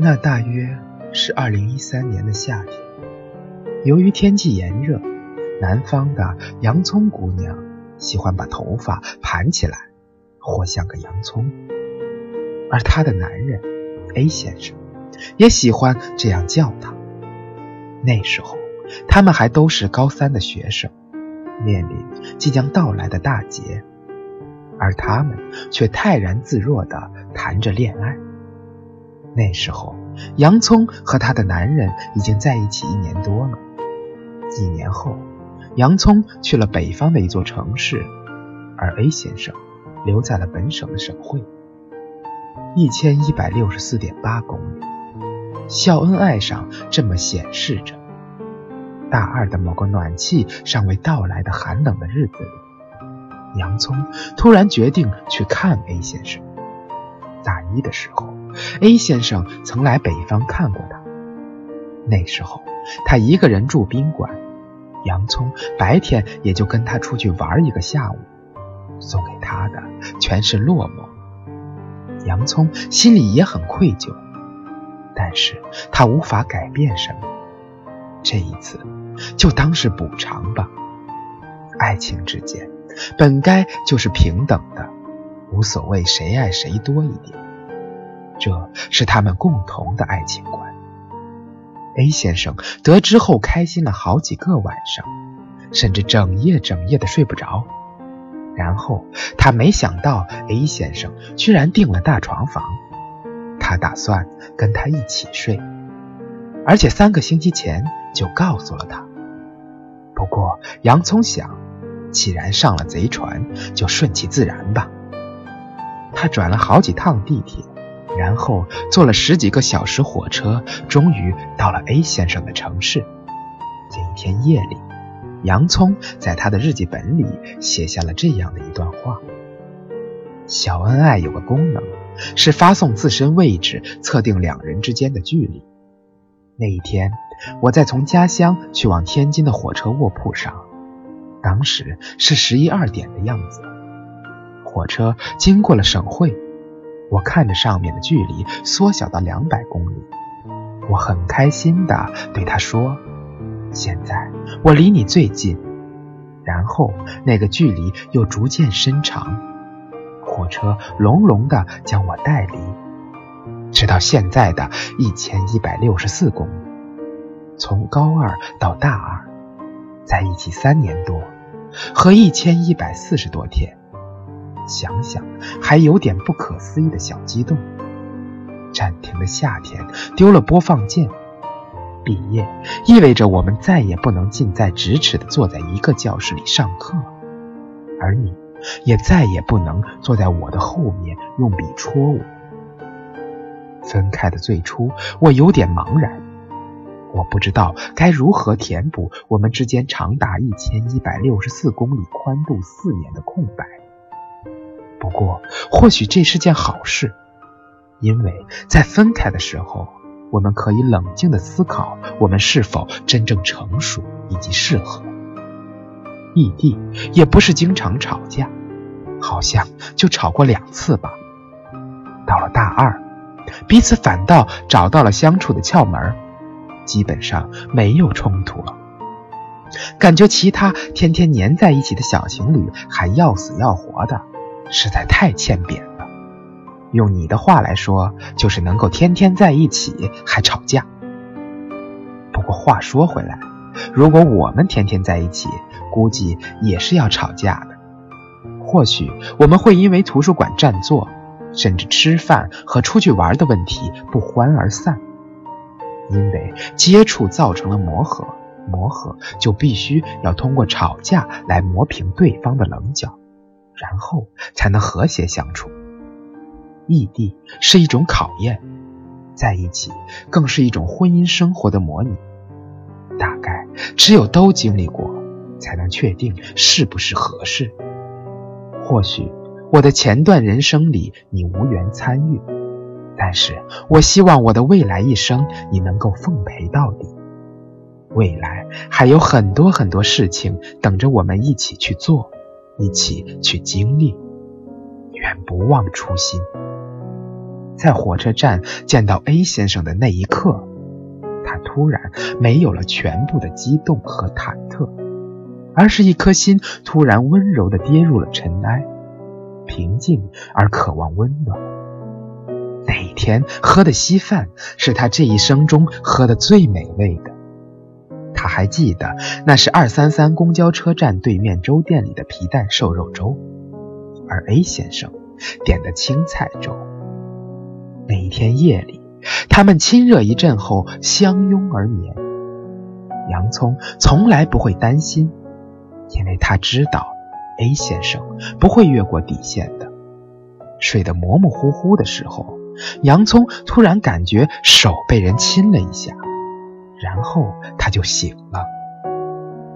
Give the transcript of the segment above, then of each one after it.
那大约是二零一三年的夏天，由于天气炎热，南方的洋葱姑娘喜欢把头发盘起来，活像个洋葱，而她的男人 A 先生也喜欢这样叫她。那时候，他们还都是高三的学生，面临即将到来的大劫，而他们却泰然自若地谈着恋爱。那时候，洋葱和她的男人已经在一起一年多了。几年后，洋葱去了北方的一座城市，而 A 先生留在了本省的省会，一千一百六十四点八公里。孝恩爱上这么显示着。大二的某个暖气尚未到来的寒冷的日子里，洋葱突然决定去看 A 先生。大一的时候。A 先生曾来北方看过他，那时候他一个人住宾馆，洋葱白天也就跟他出去玩一个下午，送给他的全是落寞。洋葱心里也很愧疚，但是他无法改变什么。这一次就当是补偿吧。爱情之间本该就是平等的，无所谓谁爱谁多一点。这是他们共同的爱情观。A 先生得知后开心了好几个晚上，甚至整夜整夜的睡不着。然后他没想到 A 先生居然订了大床房，他打算跟他一起睡，而且三个星期前就告诉了他。不过洋葱想，既然上了贼船，就顺其自然吧。他转了好几趟地铁。然后坐了十几个小时火车，终于到了 A 先生的城市。这一天夜里，洋葱在他的日记本里写下了这样的一段话：小恩爱有个功能，是发送自身位置，测定两人之间的距离。那一天，我在从家乡去往天津的火车卧铺上，当时是十一二点的样子。火车经过了省会。我看着上面的距离缩小到两百公里，我很开心的对他说：“现在我离你最近。”然后那个距离又逐渐伸长，火车隆隆的将我带离，直到现在的一千一百六十四公里。从高二到大二，在一起三年多，和一千一百四十多天。想想还有点不可思议的小激动。暂停的夏天丢了播放键，毕业意味着我们再也不能近在咫尺的坐在一个教室里上课，而你也再也不能坐在我的后面用笔戳我。分开的最初，我有点茫然，我不知道该如何填补我们之间长达一千一百六十四公里宽度四年的空白。不过，或许这是件好事，因为在分开的时候，我们可以冷静的思考我们是否真正成熟以及适合。异地也不是经常吵架，好像就吵过两次吧。到了大二，彼此反倒找到了相处的窍门，基本上没有冲突了。感觉其他天天黏在一起的小情侣还要死要活的。实在太欠扁了。用你的话来说，就是能够天天在一起还吵架。不过话说回来，如果我们天天在一起，估计也是要吵架的。或许我们会因为图书馆占座，甚至吃饭和出去玩的问题不欢而散。因为接触造成了磨合，磨合就必须要通过吵架来磨平对方的棱角。然后才能和谐相处。异地是一种考验，在一起更是一种婚姻生活的模拟。大概只有都经历过，才能确定是不是合适。或许我的前段人生里你无缘参与，但是我希望我的未来一生你能够奉陪到底。未来还有很多很多事情等着我们一起去做。一起去经历，愿不忘初心。在火车站见到 A 先生的那一刻，他突然没有了全部的激动和忐忑，而是一颗心突然温柔地跌入了尘埃，平静而渴望温暖。那一天喝的稀饭是他这一生中喝的最美味的。他还记得那是二三三公交车站对面粥店里的皮蛋瘦肉粥，而 A 先生点的青菜粥。那一天夜里，他们亲热一阵后相拥而眠。洋葱从来不会担心，因为他知道 A 先生不会越过底线的。睡得模模糊糊的时候，洋葱突然感觉手被人亲了一下。然后他就醒了。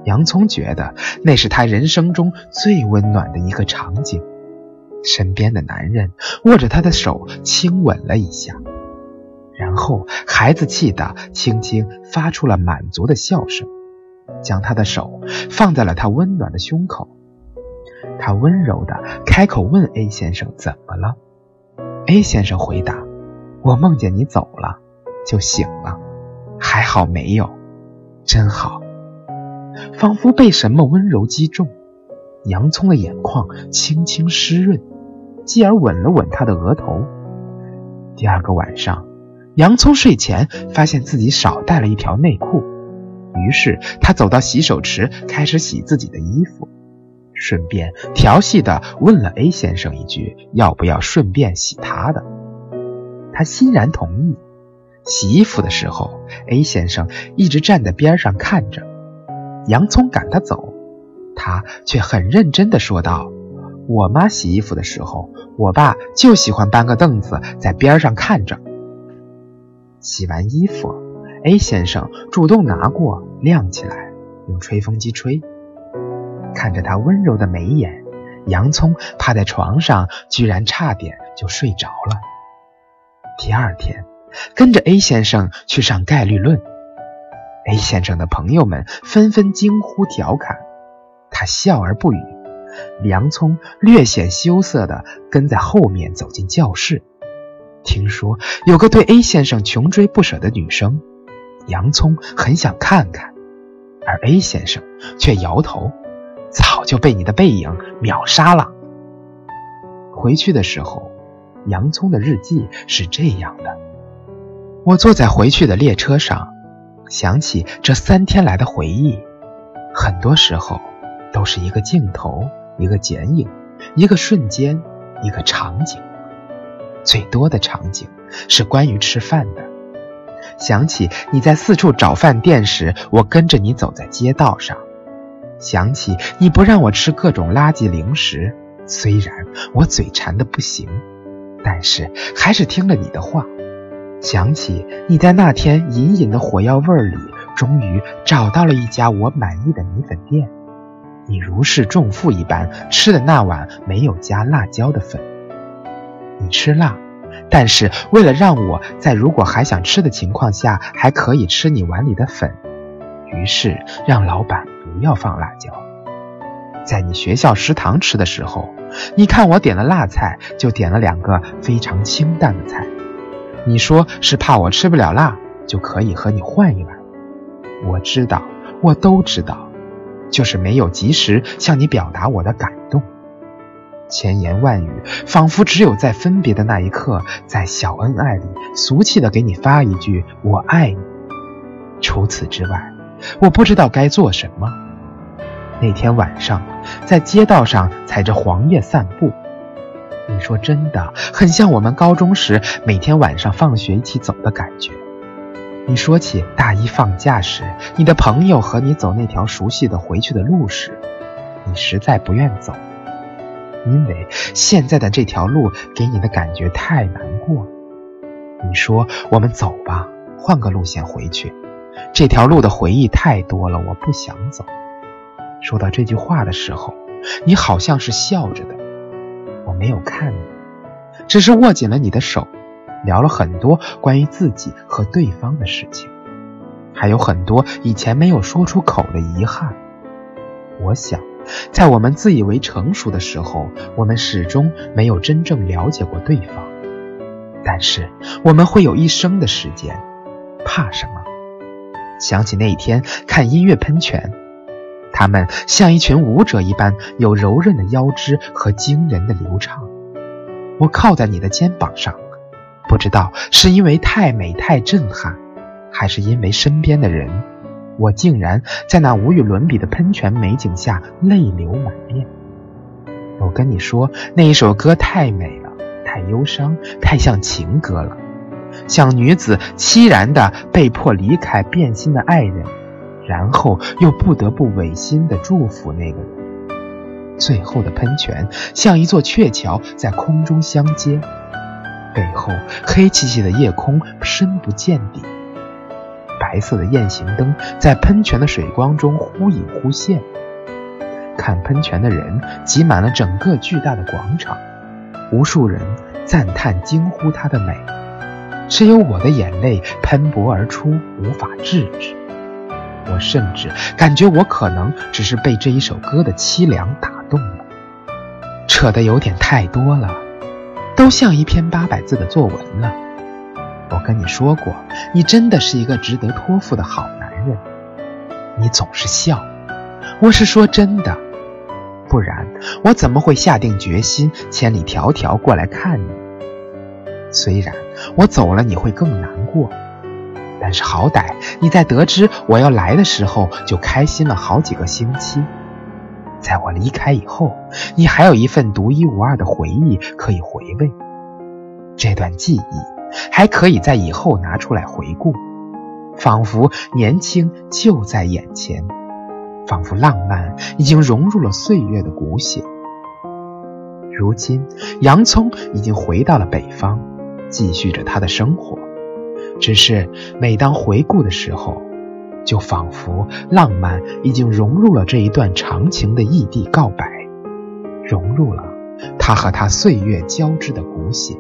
洋葱觉得那是他人生中最温暖的一个场景。身边的男人握着他的手亲吻了一下，然后孩子气的轻轻发出了满足的笑声，将他的手放在了他温暖的胸口。他温柔的开口问 A 先生怎么了。A 先生回答：“我梦见你走了，就醒了。”还好没有，真好，仿佛被什么温柔击中，洋葱的眼眶轻轻湿润，继而吻了吻他的额头。第二个晚上，洋葱睡前发现自己少带了一条内裤，于是他走到洗手池开始洗自己的衣服，顺便调戏的问了 A 先生一句：“要不要顺便洗他的？”他欣然同意。洗衣服的时候，A 先生一直站在边上看着，洋葱赶他走，他却很认真地说道：“我妈洗衣服的时候，我爸就喜欢搬个凳子在边上看着。”洗完衣服，A 先生主动拿过晾起来，用吹风机吹。看着他温柔的眉眼，洋葱趴在床上，居然差点就睡着了。第二天。跟着 A 先生去上概率论，A 先生的朋友们纷纷惊呼调侃，他笑而不语。洋葱略显羞涩地跟在后面走进教室。听说有个对 A 先生穷追不舍的女生，洋葱很想看看，而 A 先生却摇头，早就被你的背影秒杀了。回去的时候，洋葱的日记是这样的。我坐在回去的列车上，想起这三天来的回忆，很多时候都是一个镜头，一个剪影，一个瞬间，一个场景。最多的场景是关于吃饭的，想起你在四处找饭店时，我跟着你走在街道上；想起你不让我吃各种垃圾零食，虽然我嘴馋的不行，但是还是听了你的话。想起你在那天隐隐的火药味里，终于找到了一家我满意的米粉店。你如释重负一般吃的那碗没有加辣椒的粉。你吃辣，但是为了让我在如果还想吃的情况下还可以吃你碗里的粉，于是让老板不要放辣椒。在你学校食堂吃的时候，你看我点了辣菜，就点了两个非常清淡的菜。你说是怕我吃不了辣，就可以和你换一碗。我知道，我都知道，就是没有及时向你表达我的感动。千言万语，仿佛只有在分别的那一刻，在小恩爱里俗气的给你发一句“我爱你”。除此之外，我不知道该做什么。那天晚上，在街道上踩着黄叶散步。你说真的很像我们高中时每天晚上放学一起走的感觉。你说起大一放假时，你的朋友和你走那条熟悉的回去的路时，你实在不愿走，因为现在的这条路给你的感觉太难过了。你说我们走吧，换个路线回去。这条路的回忆太多了，我不想走。说到这句话的时候，你好像是笑着的。我没有看你，只是握紧了你的手，聊了很多关于自己和对方的事情，还有很多以前没有说出口的遗憾。我想，在我们自以为成熟的时候，我们始终没有真正了解过对方。但是我们会有一生的时间，怕什么？想起那一天看音乐喷泉，他们像一群舞者一般，有柔韧的腰肢和惊人的流畅。我靠在你的肩膀上，不知道是因为太美太震撼，还是因为身边的人，我竟然在那无与伦比的喷泉美景下泪流满面。我跟你说，那一首歌太美了，太忧伤，太像情歌了，像女子凄然的被迫离开变心的爱人，然后又不得不违心的祝福那个人。最后的喷泉像一座鹊桥，在空中相接，背后黑漆漆的夜空深不见底，白色的雁行灯在喷泉的水光中忽隐忽现。看喷泉的人挤满了整个巨大的广场，无数人赞叹惊呼它的美，只有我的眼泪喷薄而出，无法制止。我甚至感觉我可能只是被这一首歌的凄凉打动了，扯得有点太多了，都像一篇八百字的作文了。我跟你说过，你真的是一个值得托付的好男人。你总是笑，我是说真的，不然我怎么会下定决心千里迢迢过来看你？虽然我走了你会更难过。但是好歹你在得知我要来的时候就开心了好几个星期，在我离开以后，你还有一份独一无二的回忆可以回味。这段记忆还可以在以后拿出来回顾，仿佛年轻就在眼前，仿佛浪漫已经融入了岁月的骨血。如今，洋葱已经回到了北方，继续着他的生活。只是每当回顾的时候，就仿佛浪漫已经融入了这一段长情的异地告白，融入了他和他岁月交织的骨血。